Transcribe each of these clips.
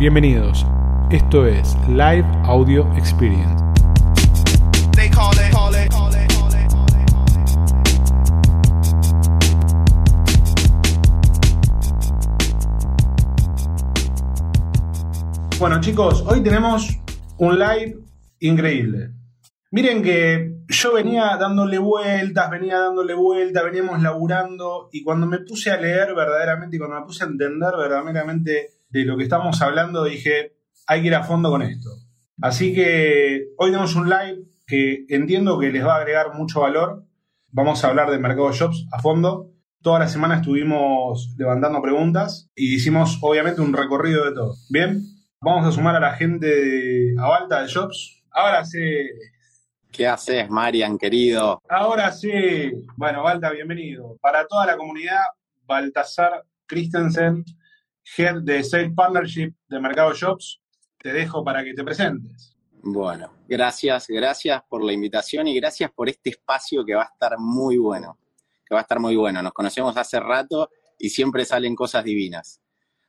Bienvenidos. Esto es Live Audio Experience. Bueno chicos, hoy tenemos un live increíble. Miren que yo venía dándole vueltas, venía dándole vueltas, veníamos laburando y cuando me puse a leer verdaderamente y cuando me puse a entender verdaderamente de lo que estamos hablando, dije, hay que ir a fondo con esto. Así que hoy tenemos un live que entiendo que les va a agregar mucho valor. Vamos a hablar de Mercado Shops a fondo. Toda la semana estuvimos levantando preguntas y hicimos obviamente un recorrido de todo. Bien, vamos a sumar a la gente de Avalta de Shops. Ahora sí. ¿Qué haces, Marian, querido? Ahora sí. Bueno, Valta, bienvenido. Para toda la comunidad, Baltasar Christensen, Head de Sales Partnership de Mercado Shops, te dejo para que te presentes. Bueno, gracias, gracias por la invitación y gracias por este espacio que va a estar muy bueno, que va a estar muy bueno. Nos conocemos hace rato y siempre salen cosas divinas.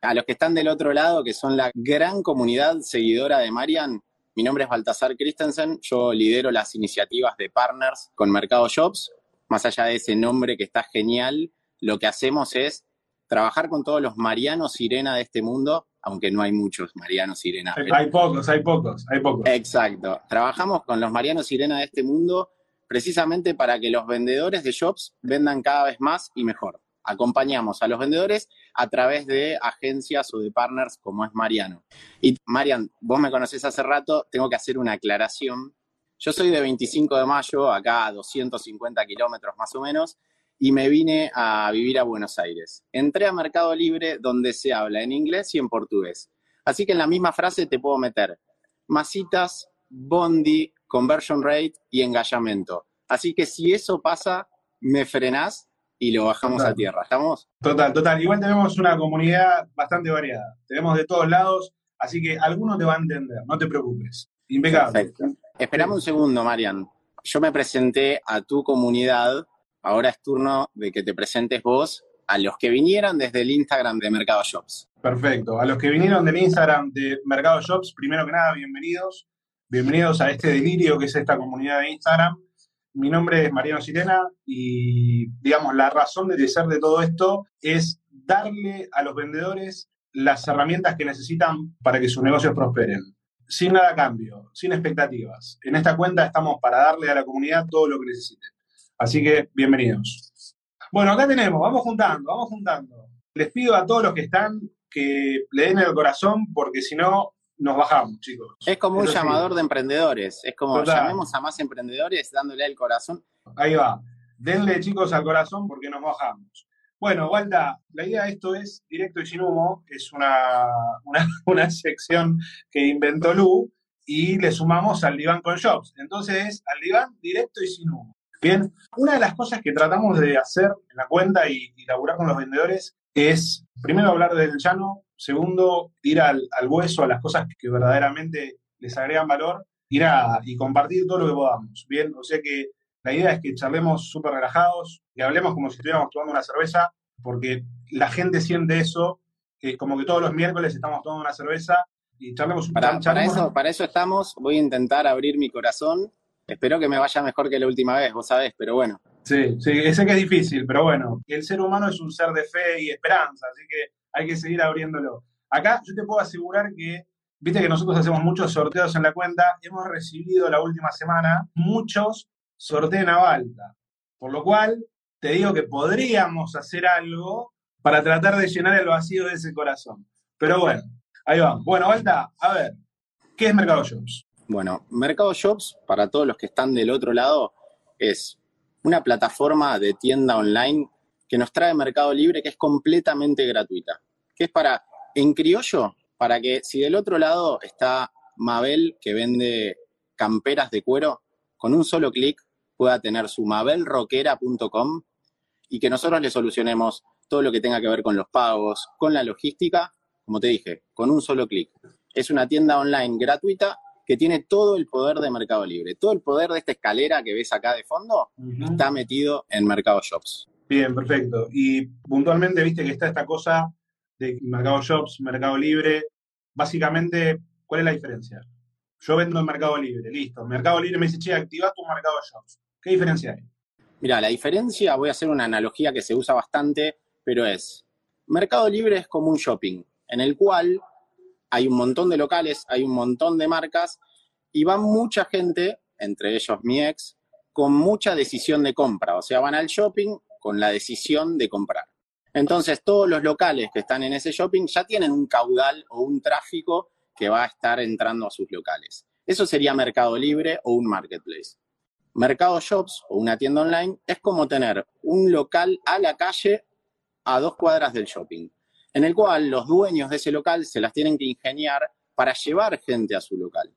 A los que están del otro lado, que son la gran comunidad seguidora de Marian, mi nombre es Baltasar Christensen, yo lidero las iniciativas de partners con Mercado Shops. Más allá de ese nombre que está genial, lo que hacemos es trabajar con todos los Marianos Sirena de este mundo, aunque no hay muchos Marianos Sirena. Hay pocos, hay pocos, hay pocos. Exacto. Trabajamos con los Marianos Sirena de este mundo precisamente para que los vendedores de shops vendan cada vez más y mejor. Acompañamos a los vendedores a través de agencias o de partners como es Mariano. Y Marian, vos me conocés hace rato, tengo que hacer una aclaración. Yo soy de 25 de mayo, acá a 250 kilómetros más o menos, y me vine a vivir a Buenos Aires. Entré a Mercado Libre donde se habla en inglés y en portugués. Así que en la misma frase te puedo meter masitas, bondi, conversion rate y engallamento. Así que si eso pasa, me frenás y lo bajamos a tierra. ¿Estamos? Total, total. Igual tenemos una comunidad bastante variada. Tenemos de todos lados, así que alguno te va a entender, no te preocupes. Impecable. Esperame un segundo, Marian. Yo me presenté a tu comunidad ahora es turno de que te presentes vos a los que vinieron desde el Instagram de Mercado Shops. Perfecto. A los que vinieron del Instagram de Mercado Shops, primero que nada, bienvenidos. Bienvenidos a este delirio que es esta comunidad de Instagram. Mi nombre es Mariano Sirena y, digamos, la razón de ser de todo esto es darle a los vendedores las herramientas que necesitan para que sus negocios prosperen. Sin nada a cambio, sin expectativas. En esta cuenta estamos para darle a la comunidad todo lo que necesiten. Así que bienvenidos. Bueno, acá tenemos, vamos juntando, vamos juntando. Les pido a todos los que están que le den el corazón porque si no nos bajamos, chicos. Es como un llamador de emprendedores, es como llamemos a más emprendedores dándole el corazón. Ahí va, denle chicos al corazón porque nos bajamos. Bueno, Walda, la idea de esto es directo y sin humo, es una, una, una sección que inventó Lu y le sumamos al diván con shops. Entonces, al diván directo y sin humo. Bien, una de las cosas que tratamos de hacer en la cuenta y, y laburar con los vendedores es, primero, hablar del llano, segundo, ir al, hueso, a las cosas que verdaderamente les agregan valor, ir a, y compartir todo lo que podamos. Bien, o sea que la idea es que charlemos súper relajados, y hablemos como si estuviéramos tomando una cerveza, porque la gente siente eso, que como que todos los miércoles estamos tomando una cerveza y charlemos para, para eso Para eso estamos, voy a intentar abrir mi corazón Espero que me vaya mejor que la última vez, vos sabés, pero bueno. Sí, sí, sé que es difícil, pero bueno, el ser humano es un ser de fe y esperanza, así que hay que seguir abriéndolo. Acá yo te puedo asegurar que, viste que nosotros hacemos muchos sorteos en la cuenta, hemos recibido la última semana muchos sorteos a Balta, por lo cual te digo que podríamos hacer algo para tratar de llenar el vacío de ese corazón. Pero bueno, ahí vamos. Bueno, Balta, a ver, ¿qué es Mercado Shops? Bueno, Mercado Shops, para todos los que están del otro lado, es una plataforma de tienda online que nos trae Mercado Libre que es completamente gratuita. Que es para, en criollo, para que si del otro lado está Mabel que vende camperas de cuero, con un solo clic pueda tener su mabelroquera.com y que nosotros le solucionemos todo lo que tenga que ver con los pagos, con la logística, como te dije, con un solo clic. Es una tienda online gratuita que tiene todo el poder de Mercado Libre. Todo el poder de esta escalera que ves acá de fondo está metido en Mercado Shops. Bien, perfecto. Y puntualmente viste que está esta cosa de Mercado Shops, Mercado Libre. básicamente, ¿cuál es la diferencia? Yo vendo en Mercado Libre, listo. Mercado Libre me dice, che, activa tu Mercado Shops. ¿Qué diferencia hay? Mira, la diferencia, voy a hacer una analogía que se usa bastante, pero es, Mercado Libre es como un shopping, en el cual hay un montón de locales, hay un montón de marcas, y va mucha gente, entre ellos mi ex, con mucha decisión de compra. O sea, van al shopping con la decisión de comprar. Entonces, todos los locales que están en ese shopping ya tienen un caudal o un tráfico que va a estar entrando a sus locales. Eso sería Mercado Libre o un marketplace. Mercado Shops o una tienda online es como tener un local a la calle a dos cuadras del shopping, en el cual los dueños de ese local se las tienen que ingeniar para llevar gente a su local.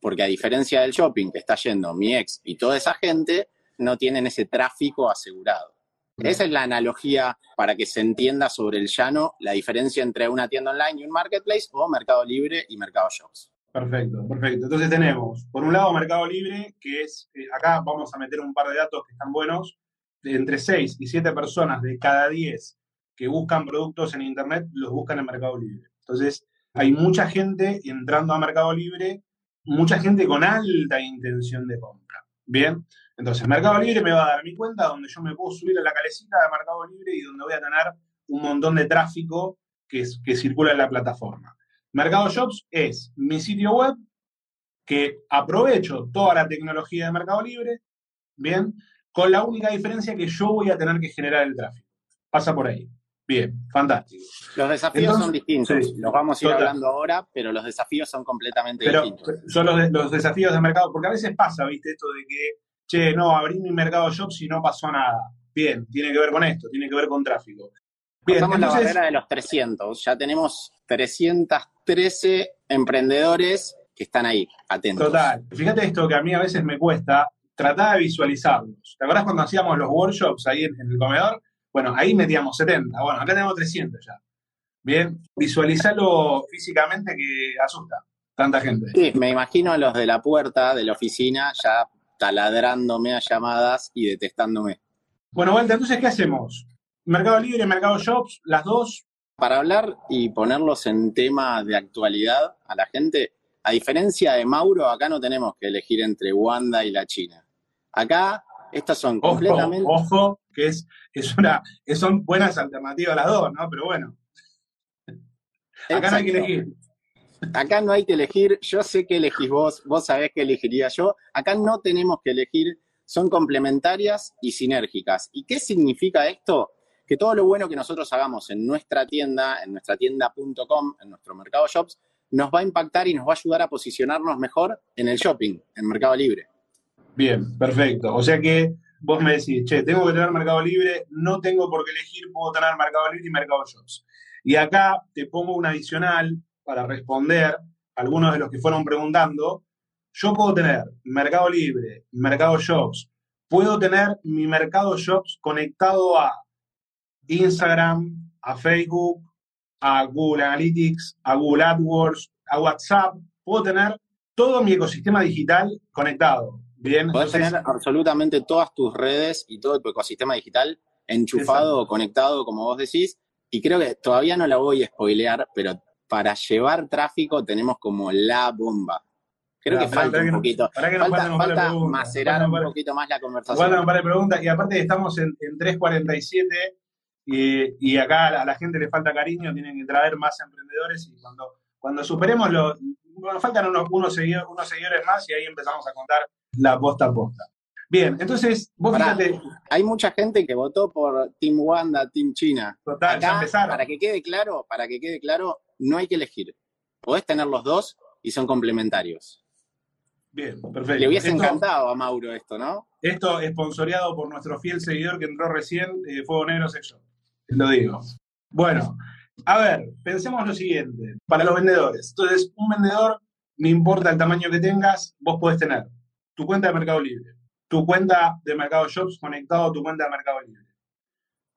Porque a diferencia del shopping que está yendo mi ex y toda esa gente, no tienen ese tráfico asegurado. Esa es la analogía para que se entienda sobre el llano la diferencia entre una tienda online y un marketplace o Mercado Libre y Mercado Shops. Perfecto, perfecto. Entonces tenemos, por un lado, Mercado Libre, que es, eh, acá vamos a meter un par de datos que están buenos, de entre 6 y 7 personas de cada 10 que buscan productos en Internet, los buscan en Mercado Libre. Entonces, hay mucha gente entrando a Mercado Libre, mucha gente con alta intención de compra. Bien, entonces, Mercado Libre me va a dar mi cuenta donde yo me puedo subir a la calecita de Mercado Libre y donde voy a tener un montón de tráfico que, que circula en la plataforma. Mercado Shops es mi sitio web que aprovecho toda la tecnología de Mercado Libre, bien, con la única diferencia que yo voy a tener que generar el tráfico. Pasa por ahí. Bien, fantástico. Los desafíos son distintos, los vamos a ir hablando ahora, pero los desafíos son completamente distintos. Son los, los desafíos de mercado, porque a veces pasa, viste, esto de que che, no, abrí mi mercado shops y no pasó nada. Bien, tiene que ver con esto, tiene que ver con tráfico. Bien, Pasamos la barrera de los 300. Ya tenemos 313 emprendedores que están ahí, atentos. Total. Fíjate esto que a mí a veces me cuesta tratar de visualizarlos. ¿Te acuerdas cuando hacíamos los workshops ahí en, el comedor? Bueno, ahí metíamos 70. Bueno, acá tenemos 300 ya. Bien, visualizarlo físicamente que asusta tanta gente. Sí, me imagino a los de la puerta de la oficina ya taladrándome a llamadas y detestándome. Bueno, Walter, entonces, ¿qué hacemos? Mercado Libre, Mercado Shops, las dos. Para hablar y ponerlos en tema de actualidad a la gente, a diferencia de Mauro, acá no tenemos que elegir entre Wanda y la China. Acá estas son completamente. Ojo, que es, es una, son buenas alternativas las dos, ¿no? Pero bueno. Acá no hay que elegir. Acá no hay que elegir, yo sé que elegís vos, vos sabés que elegiría yo. Acá no tenemos que elegir, son complementarias y sinérgicas. ¿Y qué significa esto? Que todo lo bueno que nosotros hagamos en nuestra tienda, en nuestra tienda.com, en nuestro mercado shops, nos va a impactar y nos va a ayudar a posicionarnos mejor en el shopping, en Mercado Libre. Bien, perfecto. O sea que vos me decís, che, tengo que tener Mercado Libre, no tengo por qué elegir, puedo tener Mercado Libre y Mercado Shops. Y acá te pongo un adicional para responder a algunos de los que fueron preguntando, yo puedo tener Mercado Libre, Mercado Shops, puedo tener mi Mercado Shops conectado a Instagram, a Facebook, a Google Analytics, a Google AdWords, a WhatsApp, puedo tener todo mi ecosistema digital conectado. Bien, Puedes tener absolutamente todas tus redes y todo tu ecosistema digital enchufado o conectado, como vos decís. Y creo que todavía no la voy a spoilear, pero para llevar tráfico tenemos como la bomba. Creo que falta un poquito. falta, macerar un poquito más la conversación. Falta un par de preguntas y aparte estamos en, 3.47 y, y, acá a la, gente le falta cariño, tienen que traer más emprendedores y cuando, cuando superemos los... Bueno, faltan unos, unos, seguidores, unos seguidores más y ahí empezamos a contar la posta a posta. Bien, entonces, vos fíjate. Hay mucha gente que votó por Team Wanda, Team China. Total, ya empezaron. Para que quede claro, para que quede claro, no hay que elegir. Podés tener los dos y son complementarios. Bien, perfecto. Le hubiese encantado a Mauro esto, ¿no? Esto es sponsoreado por nuestro fiel seguidor que entró recién, eh, Fuego Negro Sex Lo digo. Bueno, a ver, pensemos lo siguiente. Para los vendedores. Entonces, un vendedor, no importa el tamaño que tengas, vos podés tener tu cuenta de Mercado Libre, tu cuenta de Mercado Shops conectado a tu cuenta de Mercado Libre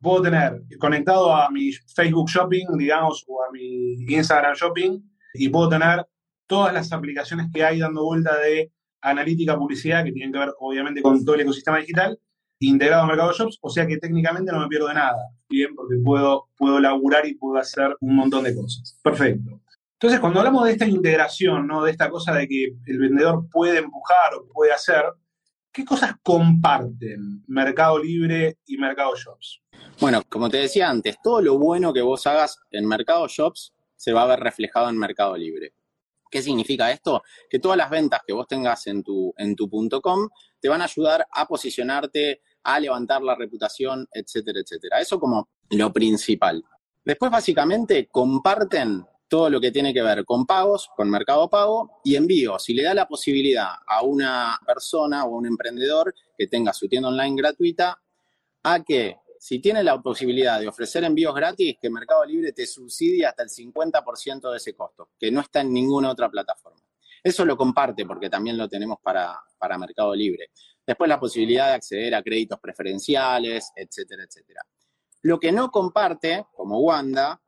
puedo tener conectado a mi Facebook Shopping, digamos, o a mi Instagram Shopping, y puedo tener todas las aplicaciones que hay dando vuelta de analítica, publicidad, que tienen que ver obviamente con todo el ecosistema digital, integrado a Mercado Shops, o sea que técnicamente no me pierdo de nada, bien, porque puedo, puedo laburar y puedo hacer un montón de cosas. Perfecto. Entonces, cuando hablamos de esta integración, ¿no? de esta cosa de que el vendedor puede empujar o puede hacer, ¿qué cosas comparten Mercado Libre y Mercado Shops? Bueno, como te decía antes, todo lo bueno que vos hagas en Mercado Shops se va a ver reflejado en Mercado Libre. ¿Qué significa esto? Que todas las ventas que vos tengas en tu, en tu .com te van a ayudar a posicionarte, a levantar la reputación, etcétera, etcétera. Eso como lo principal. Después, básicamente, comparten todo lo que tiene que ver con pagos, con Mercado Pago y envíos. Si le da la posibilidad a una persona o a un emprendedor que tenga su tienda online gratuita a que si tiene la posibilidad de ofrecer envíos gratis, que Mercado Libre te subsidie hasta el 50% de ese costo, que no está en ninguna otra plataforma. Eso lo comparte porque también lo tenemos para, para Mercado Libre. Después la posibilidad de acceder a créditos preferenciales, etcétera, etcétera. Lo que no comparte, como Wanda,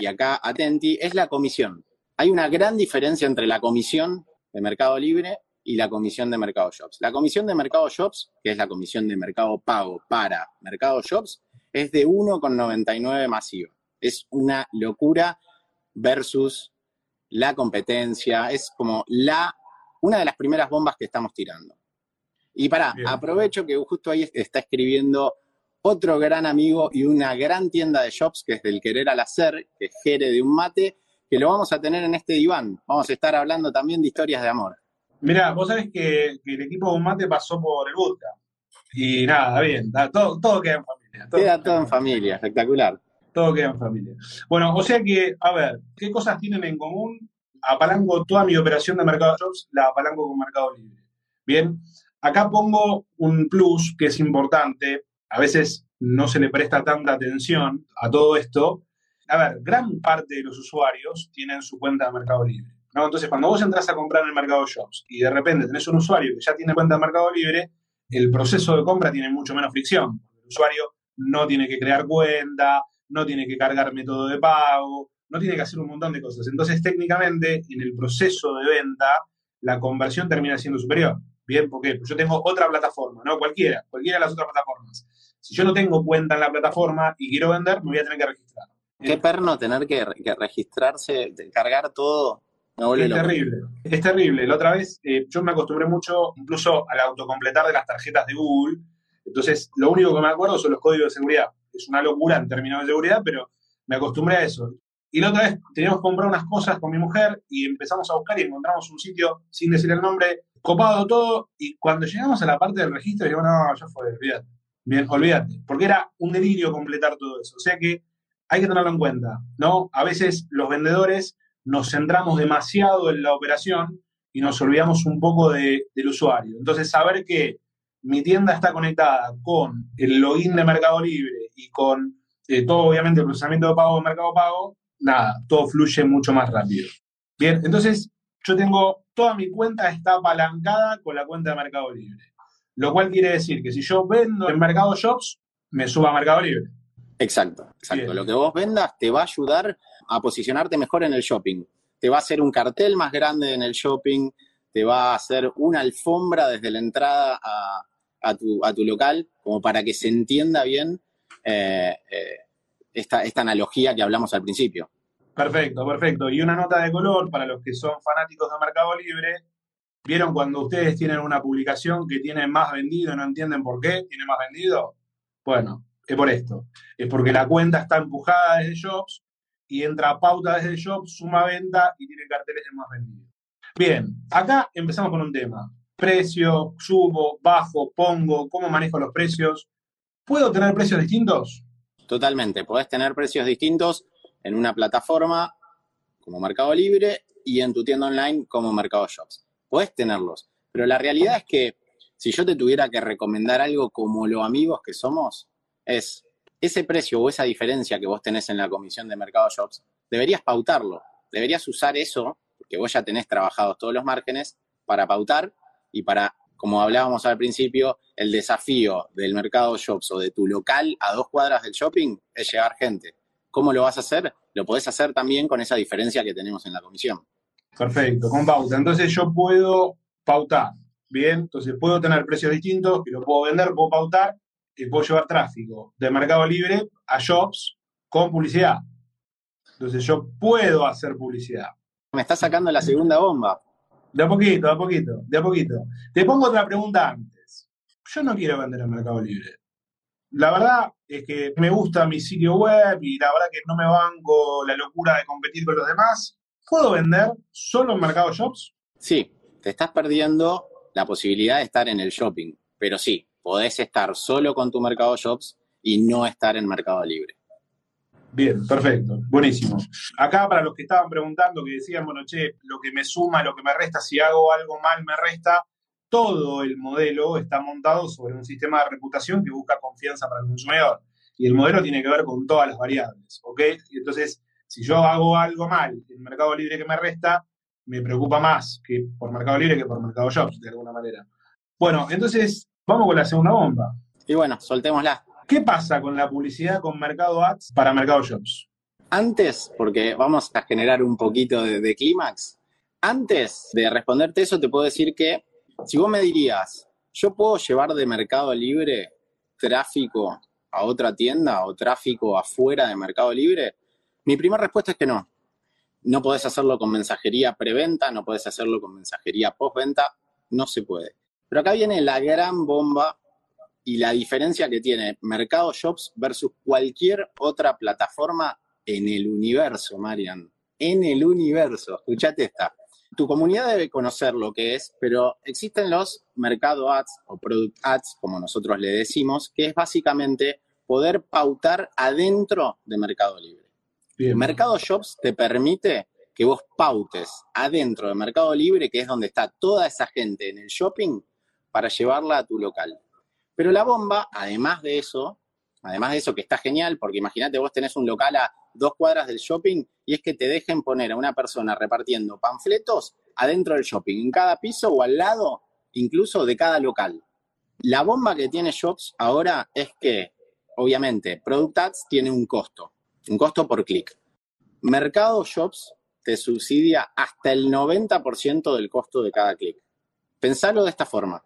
y acá atenti, es la comisión. Hay una gran diferencia entre la comisión de Mercado Libre y la comisión de Mercado Shops. La comisión de Mercado Shops, que es la comisión de Mercado Pago para Mercado Shops, es de 1,99 masivo. Es una locura versus la competencia. Es como la, una de las primeras bombas que estamos tirando. Y para, aprovecho que justo ahí está escribiendo otro gran amigo y una gran tienda de shops que es del querer al hacer, que es Jere de un mate, que lo vamos a tener en este diván. Vamos a estar hablando también de historias de amor. Mirá, vos sabés que, el equipo de un mate pasó por el bootcamp. Y nada, bien, todo, todo queda en familia. queda todo en familia, espectacular. Todo queda en familia. Bueno, o sea que, a ver, ¿qué cosas tienen en común? Apalanco toda mi operación de Mercado Shops, la apalanco con Mercado Libre. Bien, acá pongo un plus que es importante a veces no se le presta tanta atención a todo esto. A ver, gran parte de los usuarios tienen su cuenta de Mercado Libre. Entonces, cuando vos entras a comprar en el Mercado Shops y de repente tenés un usuario que ya tiene cuenta de Mercado Libre, el proceso de compra tiene mucho menos fricción. El usuario no tiene que crear cuenta, no tiene que cargar método de pago, no tiene que hacer un montón de cosas. Entonces, técnicamente, en el proceso de venta, la conversión termina siendo superior. Bien, ¿por qué? Pues yo tengo otra plataforma, ¿no? Cualquiera, cualquiera de las otras plataformas. Si yo no tengo cuenta en la plataforma y quiero vender, me voy a tener que registrar. Qué perno tener que, registrarse, cargar todo. es terrible, es terrible. La otra vez eh, yo me acostumbré mucho incluso al autocompletar de las tarjetas de Google. Entonces, lo único que me acuerdo son los códigos de seguridad. Es una locura en términos de seguridad, pero me acostumbré a eso. Y la otra vez teníamos que comprar unas cosas con mi mujer y empezamos a buscar y encontramos un sitio sin decir el nombre, copado todo. Y cuando llegamos a la parte del registro, digo, no, ya fue, olvídate. Bien, olvídate, porque era un delirio completar todo eso. O sea que hay que tenerlo en cuenta, ¿no? A veces los vendedores nos centramos demasiado en la operación y nos olvidamos un poco del usuario. Entonces, saber que mi tienda está conectada con el login de Mercado Libre y con eh, todo, obviamente, el procesamiento de pago de Mercado Pago, nada, todo fluye mucho más rápido. Bien, entonces yo tengo, toda mi cuenta está apalancada con la cuenta de Mercado Libre. Lo cual quiere decir que si yo vendo en Mercado Shops, me suba a Mercado Libre. Exacto, exacto. Lo que vos vendas te va a ayudar a posicionarte mejor en el shopping. Te va a hacer un cartel más grande en el shopping, te va a hacer una alfombra desde la entrada a, tu, local, como para que se entienda bien eh, eh, esta, esta analogía que hablamos al principio. Perfecto, perfecto. Y una nota de color para los que son fanáticos de Mercado Libre, ¿Vieron cuando ustedes tienen una publicación que tiene más vendido y no entienden por qué tiene más vendido? Bueno, es por esto. Es porque la cuenta está empujada desde Shops y entra pauta desde Shops, suma venta y tiene carteles de más vendido. Bien, acá empezamos con un tema. Precio, subo, bajo, pongo, cómo manejo los precios. ¿Puedo tener precios distintos? Totalmente. Podés tener precios distintos en una plataforma como Mercado Libre y en tu tienda online como Mercado Shops podés tenerlos. Pero la realidad es que si yo te tuviera que recomendar algo como lo amigos que somos, es ese precio o esa diferencia que vos tenés en la comisión de Mercado Shops, deberías pautarlo. Deberías usar eso, porque vos ya tenés trabajados todos los márgenes, para pautar y para, como hablábamos al principio, el desafío del Mercado Shops o de tu local a dos cuadras del shopping es llevar gente. ¿Cómo lo vas a hacer? Lo podés hacer también con esa diferencia que tenemos en la comisión. Perfecto, con pauta. Entonces yo puedo pautar, ¿bien? Entonces puedo tener precios distintos, que lo puedo vender, puedo pautar y puedo llevar tráfico de Mercado Libre a Shops con publicidad. Entonces yo puedo hacer publicidad. Me está sacando la segunda bomba. De a poquito, de a poquito, de a poquito. Te pongo otra pregunta antes. Yo no quiero vender en Mercado Libre. La verdad es que me gusta mi sitio web y la verdad que no me banco la locura de competir con los demás. ¿Puedo vender solo en Mercado Shops? Sí, te estás perdiendo la posibilidad de estar en el shopping, pero sí, podés estar solo con tu Mercado Shops y no estar en Mercado Libre. Bien, perfecto, buenísimo. Acá para los que estaban preguntando, que decían, bueno, che, lo que me suma, lo que me resta, si hago algo mal me resta, todo el modelo está montado sobre un sistema de reputación que busca confianza para el consumidor. Y el modelo tiene que ver con todas las variables, ¿ok? Y entonces, si yo hago algo mal en Mercado Libre que me resta, me preocupa más que por Mercado Libre que por Mercado Shops, de alguna manera. Bueno, entonces, vamos con la segunda bomba. Y bueno, soltémosla. ¿Qué pasa con la publicidad con Mercado Ads para Mercado Shops? Antes, porque vamos a generar un poquito de, clímax, antes de responderte eso, te puedo decir que si vos me dirías, yo puedo llevar de Mercado Libre tráfico a otra tienda o tráfico afuera de Mercado Libre, mi primera respuesta es que no. No podés hacerlo con mensajería preventa, no podés hacerlo con mensajería postventa, no se puede. Pero acá viene la gran bomba y la diferencia que tiene Mercado Shops versus cualquier otra plataforma en el universo, Marian. En el universo. Escuchate esta. Tu comunidad debe conocer lo que es, pero existen los Mercado Ads o Product Ads, como nosotros le decimos, que es básicamente poder pautar adentro de Mercado Libre. Mercado Shops te permite que vos pautes adentro de Mercado Libre, que es donde está toda esa gente en el shopping, para llevarla a tu local. Pero la bomba, además de eso, además de eso que está genial, porque imagínate vos tenés un local a dos cuadras del shopping y es que te dejen poner a una persona repartiendo panfletos adentro del shopping, en cada piso o al lado, incluso de cada local. La bomba que tiene Shops ahora es que, obviamente, Product Ads tiene un costo, un costo por clic. Mercado Shops te subsidia hasta el 90% del costo de cada clic. Pensalo de esta forma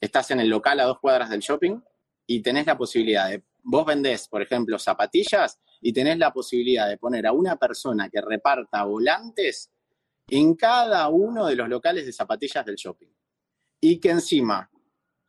estás en el local a dos cuadras del shopping y tenés la posibilidad de, vos vendés, por ejemplo, zapatillas y tenés la posibilidad de poner a una persona que reparta volantes en cada uno de los locales de zapatillas del shopping. Y que encima,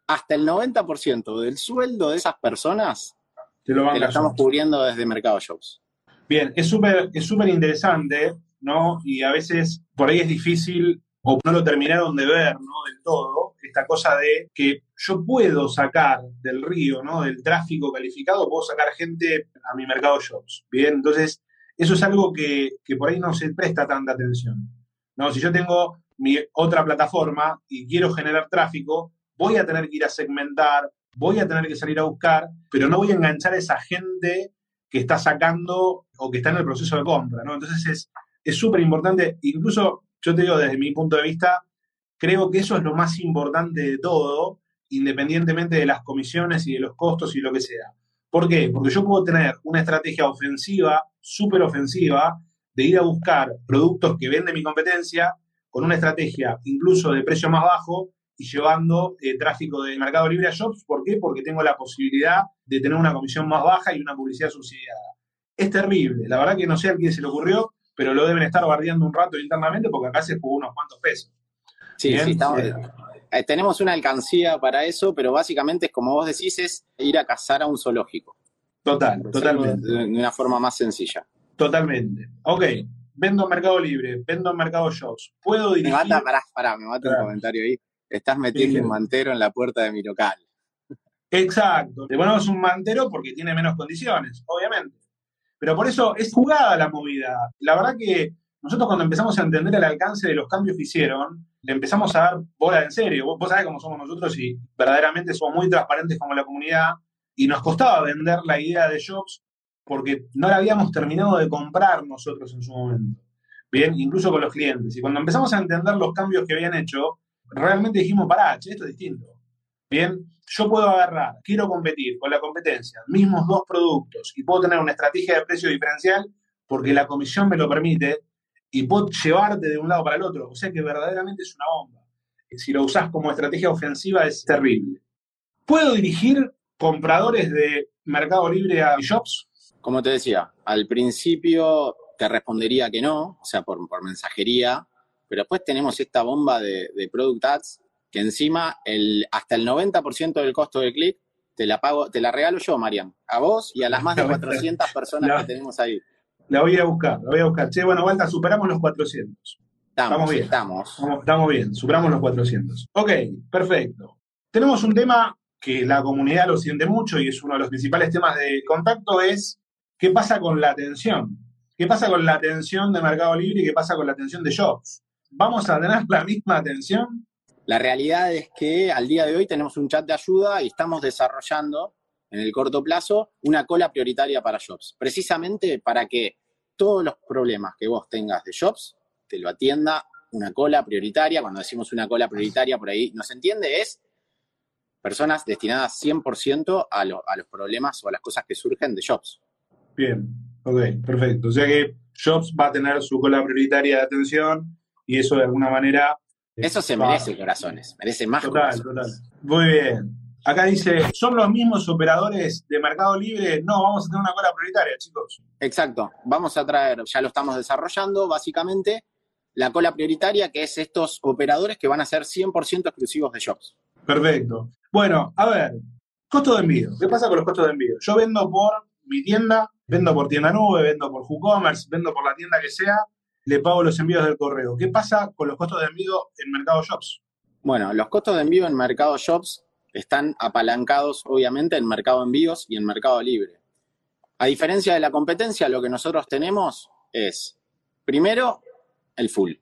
hasta el 90% del sueldo de esas personas te lo, estamos cubriendo desde Mercado Shops. Bien, es súper es súper interesante, ¿no? Y a veces por ahí es difícil o no lo terminaron de ver, ¿no? Del todo, esta cosa de que yo puedo sacar del río, ¿no? Del tráfico calificado, puedo sacar gente a mi mercado shops, ¿bien? Entonces, eso es algo que, que por ahí no se presta tanta atención, ¿no? Si yo tengo mi otra plataforma y quiero generar tráfico, voy a tener que ir a segmentar, voy a tener que salir a buscar, pero no voy a enganchar a esa gente que está sacando o que está en el proceso de compra, ¿no? Entonces es súper importante, incluso yo te digo desde mi punto de vista, creo que eso es lo más importante de todo, independientemente de las comisiones y de los costos y lo que sea. ¿Por qué? Porque yo puedo tener una estrategia ofensiva, súper ofensiva, de ir a buscar productos que vende mi competencia con una estrategia incluso de precio más bajo y llevando eh, tráfico de Mercado Libre a Shops. ¿Por qué? Porque tengo la posibilidad de tener una comisión más baja y una publicidad subsidiada. Es terrible. La verdad que no sé a quién se le ocurrió, pero lo deben estar guardiando un rato internamente porque acá se jugó unos cuantos pesos. Sí, sí, estamos, eh, tenemos una alcancía para eso, pero básicamente es como vos decís, es ir a cazar a un zoológico. Total, totalmente. De una forma más sencilla. Totalmente. Ok, vendo en Mercado Libre, vendo en Mercado Shops. Puedo dirigir... Me mata, pará, pará, me mata un comentario ahí. Estás metiendo un mantero en la puerta de mi local. Exacto. Le ponemos un mantero porque tiene menos condiciones, obviamente. Pero por eso es jugada la movida. La verdad que nosotros cuando empezamos a entender el alcance de los cambios que hicieron, le empezamos a dar bola en serio. Vos, sabés cómo somos nosotros y verdaderamente somos muy transparentes como la comunidad y nos costaba vender la idea de Shops porque no la habíamos terminado de comprar nosotros en su momento. Bien, incluso con los clientes. Y cuando empezamos a entender los cambios que habían hecho, realmente dijimos, pará, che, esto es distinto. Bien, yo puedo agarrar, quiero competir con la competencia, mismos dos productos, y puedo tener una estrategia de precio diferencial porque la comisión me lo permite, y puedo llevarte de un lado para el otro. O sea que verdaderamente es una bomba. Si lo usás como estrategia ofensiva es terrible. ¿Puedo dirigir compradores de Mercado Libre a shops? Como te decía, al principio te respondería que no, o sea, por, mensajería, pero después tenemos esta bomba de, de Product Ads que encima el, hasta el 90% del costo del clic te la pago, te la regalo yo, Marian, a vos y a las más de 400 personas que tenemos ahí. La voy a buscar, la voy a buscar. Che, bueno, vuelta, superamos los 400. Estamos, bien. Estamos. estamos bien, superamos los 400. Ok, perfecto. Tenemos un tema que la comunidad lo siente mucho y es uno de los principales temas de contacto, es qué pasa con la atención. ¿Qué pasa con la atención de Mercado Libre y qué pasa con la atención de Shops? ¿Vamos a tener la misma atención? La realidad es que al día de hoy tenemos un chat de ayuda y estamos desarrollando en el corto plazo una cola prioritaria para Shops, precisamente para que todos los problemas que vos tengas de Shops te lo atienda una cola prioritaria. Cuando decimos una cola prioritaria, por ahí nos entiende, es personas destinadas 100% a, a los problemas o a las cosas que surgen de Shops. Bien, ok, perfecto. O sea que Shops va a tener su cola prioritaria de atención y eso de alguna manera... Eso se merece corazones, merece más total, Total. Muy bien. Acá dice, ¿son los mismos operadores de Mercado Libre? No, vamos a tener una cola prioritaria, chicos. Exacto, vamos a traer, ya lo estamos desarrollando, básicamente, la cola prioritaria, que es estos operadores que van a ser 100% exclusivos de Shops. Perfecto. Bueno, a ver, costo de envío. ¿Qué pasa con los costos de envío? Yo vendo por mi tienda, vendo por tienda nube, vendo por WooCommerce, vendo por la tienda que sea, le pago los envíos del correo. ¿Qué pasa con los costos de envío en Mercado Shops? Bueno, los costos de envío en Mercado Shops están apalancados obviamente en Mercado Envíos y en Mercado Libre. A diferencia de la competencia, lo que nosotros tenemos es, primero, el full.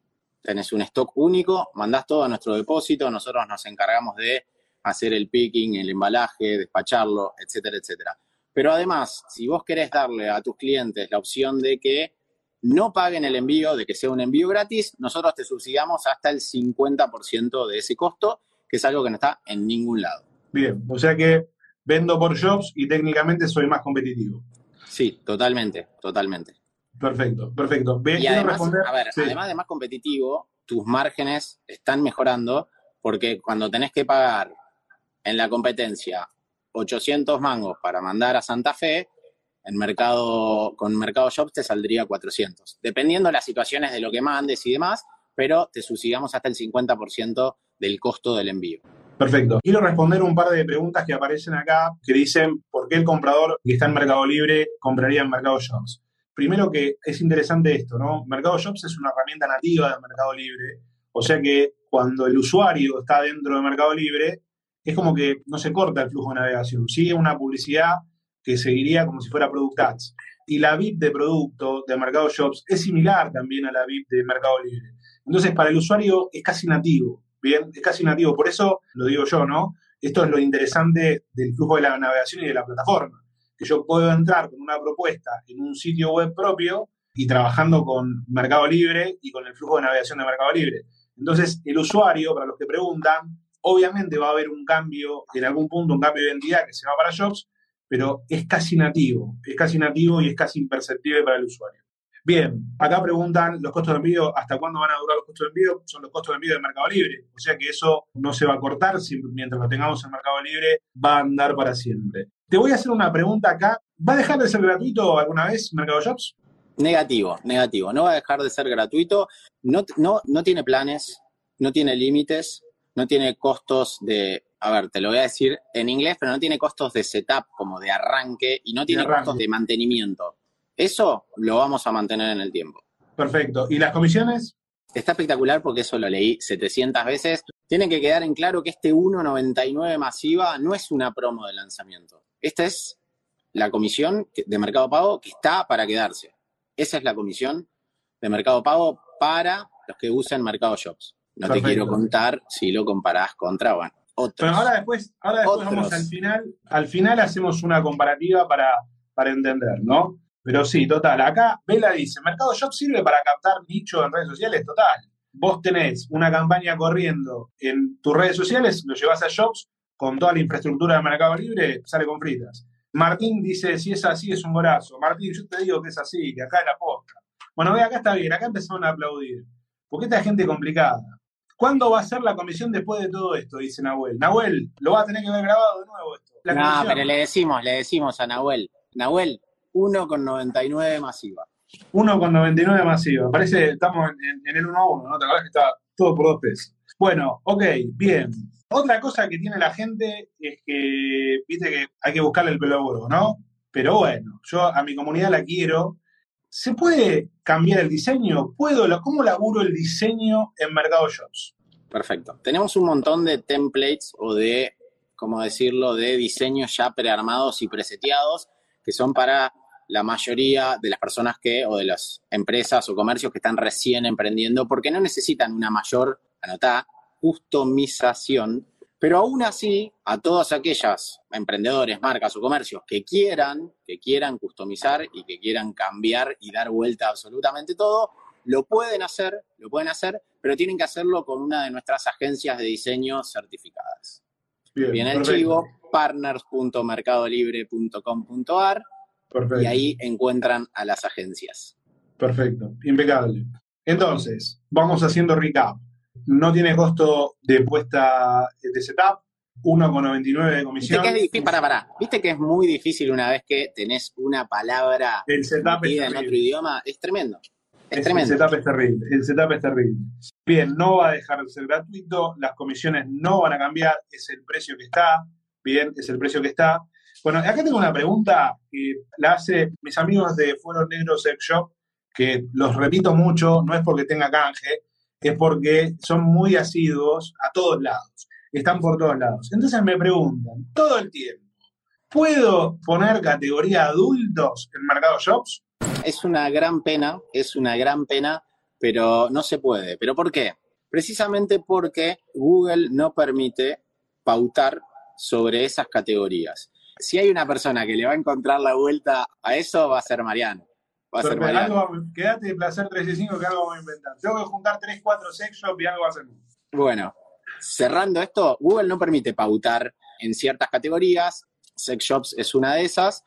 Tenés un stock único, mandás todo a nuestro depósito, nosotros nos encargamos de hacer el picking, el embalaje, despacharlo, etcétera, etcétera. Pero además, si vos querés darle a tus clientes la opción de que no paguen el envío, de que sea un envío gratis, nosotros te subsidiamos hasta el 50% de ese costo, que es algo que no está en ningún lado. Bien, o sea que vendo por jobs y técnicamente soy más competitivo. Sí, totalmente, totalmente. Perfecto, perfecto. y además, a ver, además de más competitivo, tus márgenes están mejorando porque cuando tenés que pagar en la competencia 800 mangos para mandar a Santa Fe, en mercado, con Mercado Shops te saldría 400. Dependiendo de las situaciones de lo que mandes y demás, pero te subsidiamos hasta el 50% del costo del envío. Perfecto. Quiero responder un par de preguntas que aparecen acá que dicen por qué el comprador que está en Mercado Libre compraría en Mercado Shops. Primero que es interesante esto, ¿no? Mercado Shops es una herramienta nativa de Mercado Libre, o sea que cuando el usuario está dentro de Mercado Libre, es como que no se corta el flujo de navegación, sigue una publicidad que seguiría como si fuera Product Ads. Y la VIP de producto de Mercado Shops es similar también a la VIP de Mercado Libre. Entonces, para el usuario es casi nativo, ¿bien? Es casi nativo. Por eso lo digo yo, ¿no? Esto es lo interesante del flujo de la navegación y de la plataforma. Que yo puedo entrar con una propuesta en un sitio web propio y trabajando con Mercado Libre y con el flujo de navegación de Mercado Libre. Entonces, el usuario, para los que preguntan, obviamente va a haber un cambio, en algún punto un cambio de identidad que se va para Shops, pero es casi nativo, es casi nativo y es casi imperceptible para el usuario. Bien, acá preguntan los costos de envío, ¿hasta cuándo van a durar los costos de envío? Son los costos de envío de Mercado Libre, o sea que eso no se va a cortar, mientras lo tengamos en Mercado Libre va a andar para siempre. Te voy a hacer una pregunta acá, ¿va a dejar de ser gratuito alguna vez Mercado Shops? Negativo, negativo, no va a dejar de ser gratuito, no, no, no tiene planes, no tiene límites, no tiene costos de, a ver, te lo voy a decir en inglés, pero no tiene costos de setup como de arranque y no tiene costos de mantenimiento. Eso lo vamos a mantener en el tiempo. Perfecto. ¿Y las comisiones? Está espectacular porque eso lo leí 700 veces. Tiene que quedar en claro que este 1.99 masiva no es una promo de lanzamiento. Esta es la comisión de Mercado Pago que está para quedarse. Esa es la comisión de Mercado Pago para los que usan Mercado Shops. No te quiero contar si lo comparás contra bueno, otros. Pero ahora después, ahora después vamos al final. Al final hacemos una comparativa para, para entender, ¿no? Pero sí, total. Acá Vela dice, Mercado Shop sirve para captar nicho en redes sociales, total. Vos tenés una campaña corriendo en tus redes sociales, lo llevas a Shops con toda la infraestructura de Mercado Libre, sale con fritas. Martín dice, si es así, es un golazo. Martín, yo te digo que es así, que acá es la posta. Bueno, ve, acá está bien, acá empezaron a aplaudir. Porque esta gente complicada. ¿Cuándo va a ser la comisión después de todo esto? Dice Nahuel. Nahuel, lo va a tener que ver grabado de nuevo esto. no, pero le decimos, le decimos a Nahuel. Nahuel, 1,99 masiva. 1,99 masiva. Parece estamos en, el 1 a 1, ¿no? ¿Te acuerdas que está todo por dos pesos? Bueno, ok, bien. Otra cosa que tiene la gente es que, viste que hay que buscarle el pelo a ¿no? Pero bueno, yo a mi comunidad la quiero. ¿Se puede cambiar el diseño? ¿Puedo? ¿Cómo laburo el diseño en Mercado Shops? Perfecto. Tenemos un montón de templates o de, ¿cómo decirlo?, de diseños ya prearmados y preseteados que son para la mayoría de las personas que, o de las empresas o comercios que están recién emprendiendo, porque no necesitan una mayor, anotá, customización, pero aún así, a todas aquellas emprendedores, marcas o comercios que quieran, que quieran customizar y que quieran cambiar y dar vuelta absolutamente todo, lo pueden hacer, lo pueden hacer, pero tienen que hacerlo con una de nuestras agencias de diseño certificadas. Bien, el chivo, partners.mercadolibre.com.ar y ahí encuentran a las agencias. Perfecto, impecable. Entonces, vamos haciendo recap. No tiene costo de puesta de setup, 1,99 de comisión. ¿Viste que es difícil? Para, para. ¿Viste que es muy difícil una vez que tenés una palabra el setup en otro idioma? Es tremendo. Es, tremendo. El setup es terrible. El setup es terrible. Bien, no va a dejar de ser gratuito, las comisiones no van a cambiar, es el precio que está. Bien, es el precio que está. Bueno, acá tengo una pregunta que la hace mis amigos de Fueros Negros Sex Shop, que los repito mucho, no es porque tenga canje, es porque son muy asiduos a todos lados, están por todos lados. Entonces me preguntan todo el tiempo, ¿puedo poner categoría adultos en Mercado Shops? Es una gran pena, es una gran pena, pero no se puede. ¿Pero por qué? Precisamente porque Google no permite pautar sobre esas categorías si hay una persona que le va a encontrar la vuelta a eso, va a ser Mariano. Va a ser Mariano. quédate de placer 365 que algo vamos a inventar. Tengo que juntar 3, 4 sex shop y algo va a ser. Bueno, cerrando esto, Google no permite pautar en ciertas categorías. Sex shops es una de esas.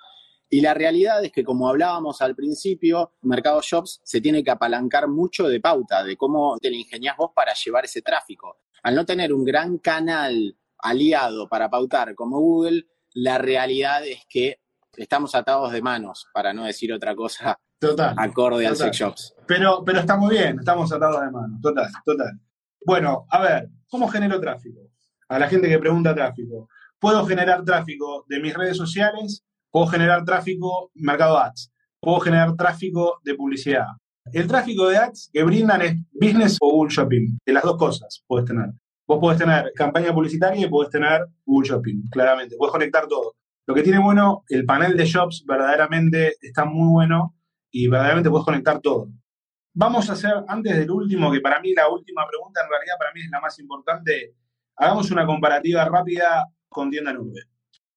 Y la realidad es que, como hablábamos al principio, Mercado Shops se tiene que apalancar mucho de pauta, de cómo te la ingeniás vos para llevar ese tráfico. Al no tener un gran canal aliado para pautar como Google, la realidad es que estamos atados de manos, para no decir otra cosa total, acorde al sex shops. Pero, pero está muy bien, estamos atados de manos, total, total. Bueno, a ver, ¿cómo genero tráfico? A la gente que pregunta tráfico. ¿Puedo generar tráfico de mis redes sociales? ¿Puedo generar tráfico Mercado Ads? ¿Puedo generar tráfico de publicidad? El tráfico de ads que brindan es business o Google Shopping. De las dos cosas puedes tener. Vos podés tener campaña publicitaria y podés tener Google Shopping, claramente. Puedes conectar todo. Lo que tiene bueno, el panel de shops verdaderamente está muy bueno y verdaderamente puedes conectar todo. Vamos a hacer, antes del último, que para mí la última pregunta en realidad para mí es la más importante, hagamos una comparativa rápida con tienda nube.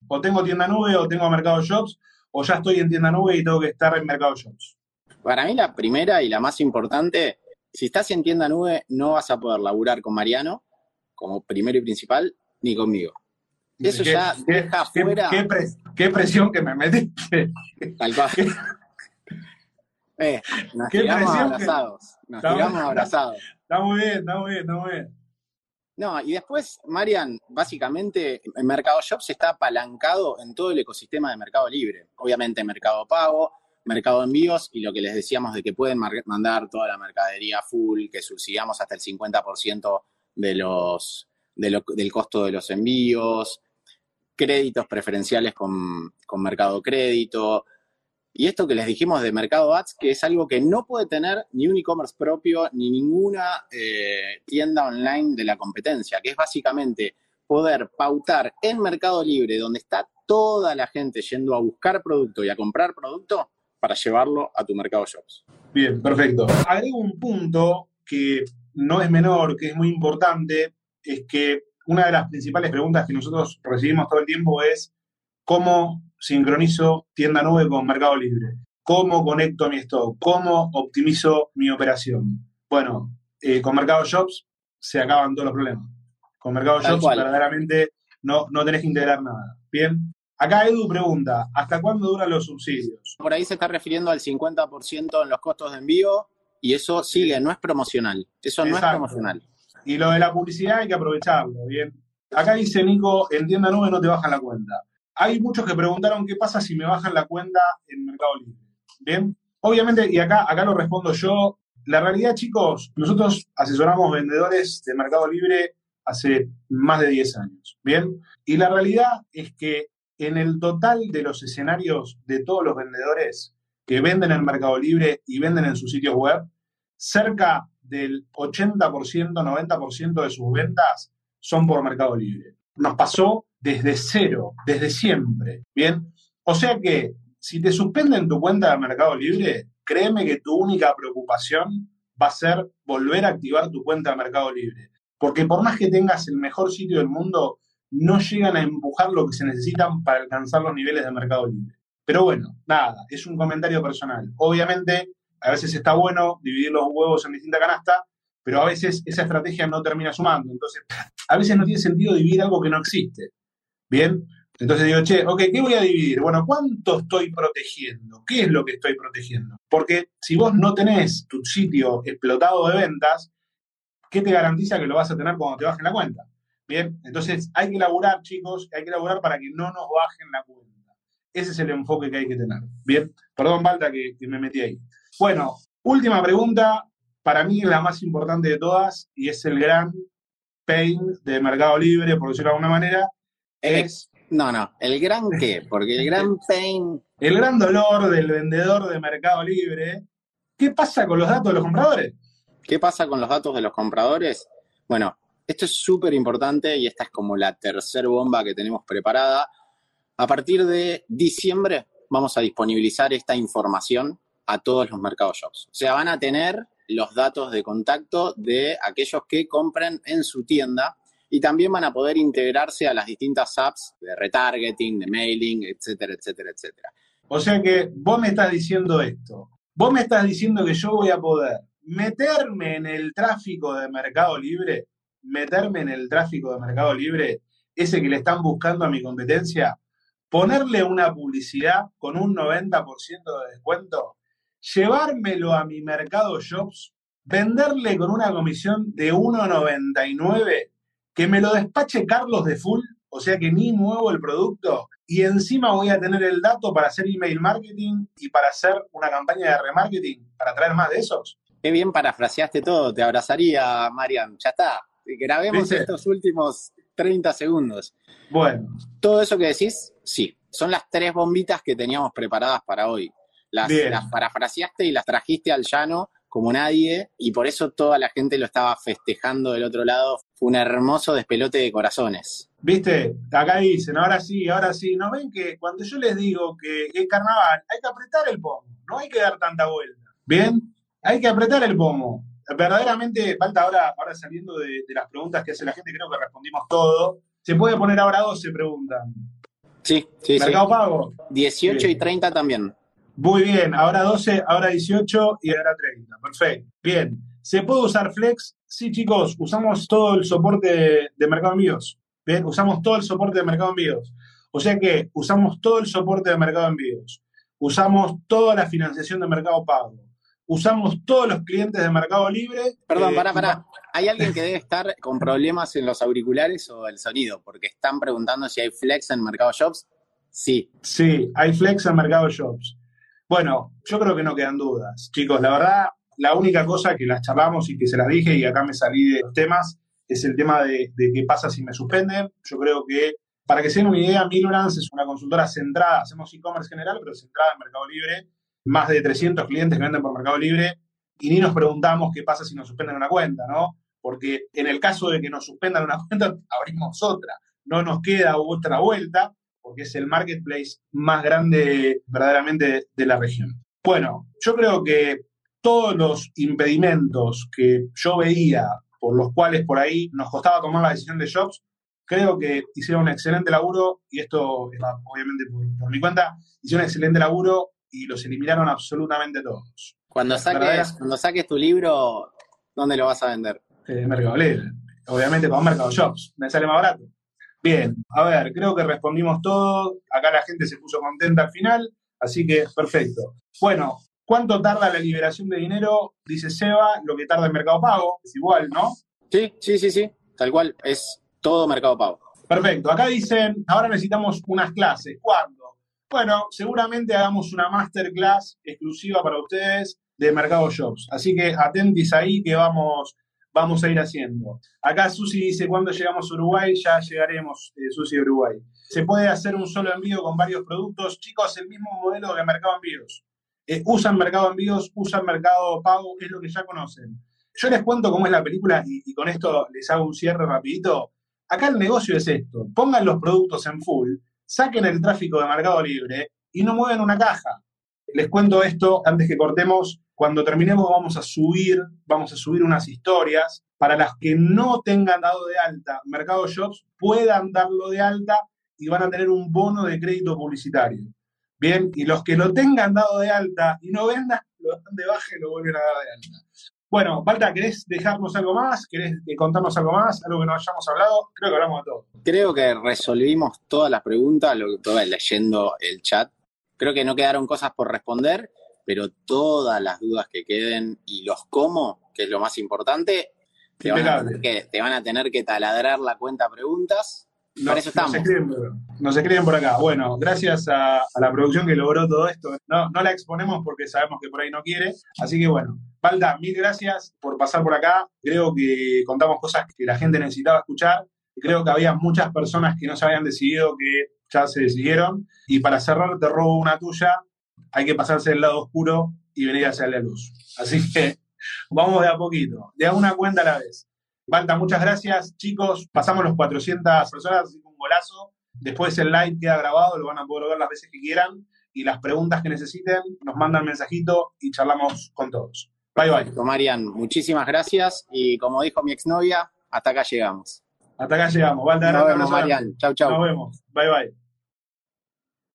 O tengo tienda nube o tengo mercado shops, o ya estoy en tienda nube y tengo que estar en mercado shops. Para mí la primera y la más importante, si estás en tienda nube no vas a poder laburar con Mariano, como primero y principal, ni conmigo. Eso ya deja fuera. Qué, presión que me metiste. Tal cual. eh, nos tiramos abrazados. Nos tiramos abrazados. Está muy bien, está muy bien, está muy bien. No, y después, Marian, básicamente, el Mercado Shops está apalancado en todo el ecosistema de Mercado Libre. Obviamente, Mercado Pago, Mercado Envíos y lo que les decíamos de que pueden mandar toda la mercadería full, que subsidiamos hasta el 50% de los, del costo de los envíos, créditos preferenciales con, Mercado Crédito. Y esto que les dijimos de Mercado Ads, que es algo que no puede tener ni un e-commerce propio ni ninguna eh, tienda online de la competencia, que es básicamente poder pautar en Mercado Libre, donde está toda la gente yendo a buscar producto y a comprar producto, para llevarlo a tu Mercado Shops. Bien, perfecto. Agrego un punto que no es menor, que es muy importante, es que una de las principales preguntas que nosotros recibimos todo el tiempo es cómo sincronizo tienda nube con Mercado Libre, cómo conecto mi stock, cómo optimizo mi operación. Bueno, eh, con Mercado Shops se acaban todos los problemas. Con Mercado Shops verdaderamente no, no tenés que integrar nada. Bien. Acá Edu pregunta, ¿hasta cuándo duran los subsidios? Por ahí se está refiriendo al 50% en los costos de envío y eso sigue, no es promocional. Eso no es promocional. Y lo de la publicidad hay que aprovecharlo, ¿bien? Acá dice Nico, en tienda nube no te bajan la cuenta. Hay muchos que preguntaron qué pasa si me bajan la cuenta en Mercado Libre. ¿Bien? Obviamente, y acá, acá lo respondo yo, la realidad, chicos, nosotros asesoramos vendedores de Mercado Libre hace más de 10 años, ¿bien? Y la realidad es que en el total de los escenarios de todos los vendedores que venden en Mercado Libre y venden en sus sitios web, cerca del 80%, 90% de sus ventas son por Mercado Libre. Nos pasó desde cero, desde siempre, ¿bien? O sea que si te suspenden tu cuenta de Mercado Libre, créeme que tu única preocupación va a ser volver a activar tu cuenta de Mercado Libre. Porque por más que tengas el mejor sitio del mundo, no llegan a empujar lo que se necesitan para alcanzar los niveles de Mercado Libre. Pero bueno, nada, es un comentario personal. Obviamente, a veces está bueno dividir los huevos en distintas canastas, pero a veces esa estrategia no termina sumando. Entonces, a veces no tiene sentido dividir algo que no existe. Bien, entonces digo, che, ok, ¿qué voy a dividir? Bueno, ¿cuánto estoy protegiendo? ¿Qué es lo que estoy protegiendo? Porque si vos no tenés tu sitio explotado de ventas, ¿qué te garantiza que lo vas a tener cuando te bajen la cuenta? Bien, entonces hay que elaborar, chicos, hay que elaborar para que no nos bajen la cuenta. Ese es el enfoque que hay que tener. Bien, perdón, Balta, que, me metí ahí. Bueno, última pregunta, para mí la más importante de todas, y es el gran pain de Mercado Libre, por decirlo de alguna manera, es no, no, el gran qué, porque el gran pain. El gran dolor del vendedor de Mercado Libre. ¿Qué pasa con los datos de los compradores? ¿Qué pasa con los datos de los compradores? Bueno, esto es súper importante y esta es como la tercera bomba que tenemos preparada. A partir de diciembre vamos a disponibilizar esta información a todos los mercados shops. O sea, van a tener los datos de contacto de aquellos que compren en su tienda y también van a poder integrarse a las distintas apps de retargeting, de mailing, etcétera, etcétera, etcétera. O sea que vos me estás diciendo esto. Vos me estás diciendo que yo voy a poder meterme en el tráfico de Mercado Libre, meterme en el tráfico de Mercado Libre, ese que le están buscando a mi competencia, ponerle una publicidad con un 90% de descuento, llevármelo a mi Mercado Shops, venderle con una comisión de 1,99 que me lo despache Carlos de full, o sea que ni muevo el producto, y encima voy a tener el dato para hacer email marketing y para hacer una campaña de remarketing, para traer más de esos. Qué bien parafraseaste todo, te abrazaría, Marian. Ya está, grabemos estos últimos 30 segundos. Bueno. Todo eso que decís, sí, son las tres bombitas que teníamos preparadas para hoy. Las, las parafraseaste y las trajiste al llano como nadie y por eso toda la gente lo estaba festejando del otro lado. Fue un hermoso despelote de corazones. Viste, acá dicen, ahora sí, ahora sí. ¿No ven que cuando yo les digo que es carnaval, hay que apretar el pomo, no hay que dar tanta vuelta? ¿Bien? Hay que apretar el pomo. Verdaderamente, falta ahora, ahora saliendo de, las preguntas que hace la gente, creo que respondimos todo. Se puede poner ahora 12 preguntas. Sí, sí, ¿Mercado Pago? 18 y 30 también. Muy bien, ahora 12, ahora 18 y ahora 30. Perfecto. Bien. ¿Se puede usar Flex? Sí, chicos, usamos todo el soporte de, Mercado Envíos. Bien, usamos todo el soporte de Mercado Envíos. O sea que usamos todo el soporte de Mercado Envíos. Usamos toda la financiación de Mercado Pago. Usamos todos los clientes de Mercado Libre. Perdón, para, para. Hay alguien que debe estar con problemas en los auriculares o el sonido, porque están preguntando si hay Flex en Mercado Shops. Sí. Sí, hay Flex en Mercado Shops. Bueno, yo creo que no quedan dudas. Chicos, la verdad, la única cosa que las charlamos y que se las dije y acá me salí de los temas es el tema de, qué pasa si me suspenden. Yo creo que, para que se den una idea, Milbrans es una consultora centrada, hacemos e-commerce general, pero centrada en Mercado Libre. Más de 300 clientes venden por Mercado Libre y ni nos preguntamos qué pasa si nos suspenden una cuenta, ¿no? Porque en el caso de que nos suspendan una cuenta, abrimos otra. No nos queda otra vuelta porque es el marketplace más grande verdaderamente de la región. Bueno, yo creo que todos los impedimentos que yo veía por los cuales por ahí nos costaba tomar la decisión de Shops, creo que hicieron un excelente laburo, y esto obviamente por, mi cuenta, hicieron un excelente laburo y los eliminaron absolutamente todos. Cuando saques, cuando saques tu libro, ¿dónde lo vas a vender? En Mercado Libre. Obviamente un Mercado Shops. Me sale más barato. Bien, a ver, creo que respondimos todo. Acá la gente se puso contenta al final, así que perfecto. Bueno, ¿cuánto tarda la liberación de dinero? Dice Seba, lo que tarda el Mercado Pago, es igual, ¿no? Sí, sí, sí, sí, tal cual, es todo Mercado Pago. Perfecto, acá dicen, ahora necesitamos unas clases. ¿Cuándo? bueno, seguramente hagamos una masterclass exclusiva para ustedes de Mercado Shops. Así que atentis ahí que vamos, vamos a ir haciendo. Acá Susi dice, cuando llegamos a Uruguay, ya llegaremos, eh, Susi, a Uruguay. Se puede hacer un solo envío con varios productos. Chicos, el mismo modelo de Mercado Envíos. Eh, usan Mercado Envíos, usan Mercado Pago, es lo que ya conocen. Yo les cuento cómo es la película y, y con esto les hago un cierre rapidito. Acá el negocio es esto. Pongan los productos en full, saquen el tráfico de Mercado Libre y no mueven una caja. Les cuento esto antes que cortemos. Cuando terminemos vamos a subir, vamos a subir unas historias para las que no tengan dado de alta Mercado Shops, puedan darlo de alta y van a tener un bono de crédito publicitario. Bien, y los que lo tengan dado de alta y no vendan, lo dan de baja y lo vuelven a dar de alta. Bueno, Balta, ¿querés dejarnos algo más? ¿Querés eh, contarnos algo más? ¿Algo que no hayamos hablado? Creo que hablamos de todo. Creo que resolvimos todas las preguntas, lo que estuve leyendo el chat. Creo que no quedaron cosas por responder, pero todas las dudas que queden y los cómo, que es lo más importante, te van, a tener que, te van a tener que taladrar la cuenta preguntas. No, Para eso estamos. Nos escriben, nos escriben, por acá. Bueno, gracias a, a, la producción que logró todo esto. No, no la exponemos porque sabemos que por ahí no quiere. Así que bueno, Valda, mil gracias por pasar por acá. Creo que contamos cosas que la gente necesitaba escuchar. Creo que había muchas personas que no se habían decidido que ya se decidieron. Y para cerrar, te robo una tuya. Hay que pasarse del lado oscuro y venir hacia la luz. Así que vamos de a poquito, de a una cuenta a la vez. Valta, muchas gracias. Chicos, pasamos los 400 personas, así un golazo. Después el live queda grabado, lo van a poder ver las veces que quieran. Y las preguntas que necesiten, nos mandan mensajito y charlamos con todos. Bye, bye. Marian, muchísimas gracias. Y como dijo mi exnovia, hasta acá llegamos. Hasta acá llegamos. Valta, Nos vemos, Marian. Chau, chau. Nos vemos. Bye, bye.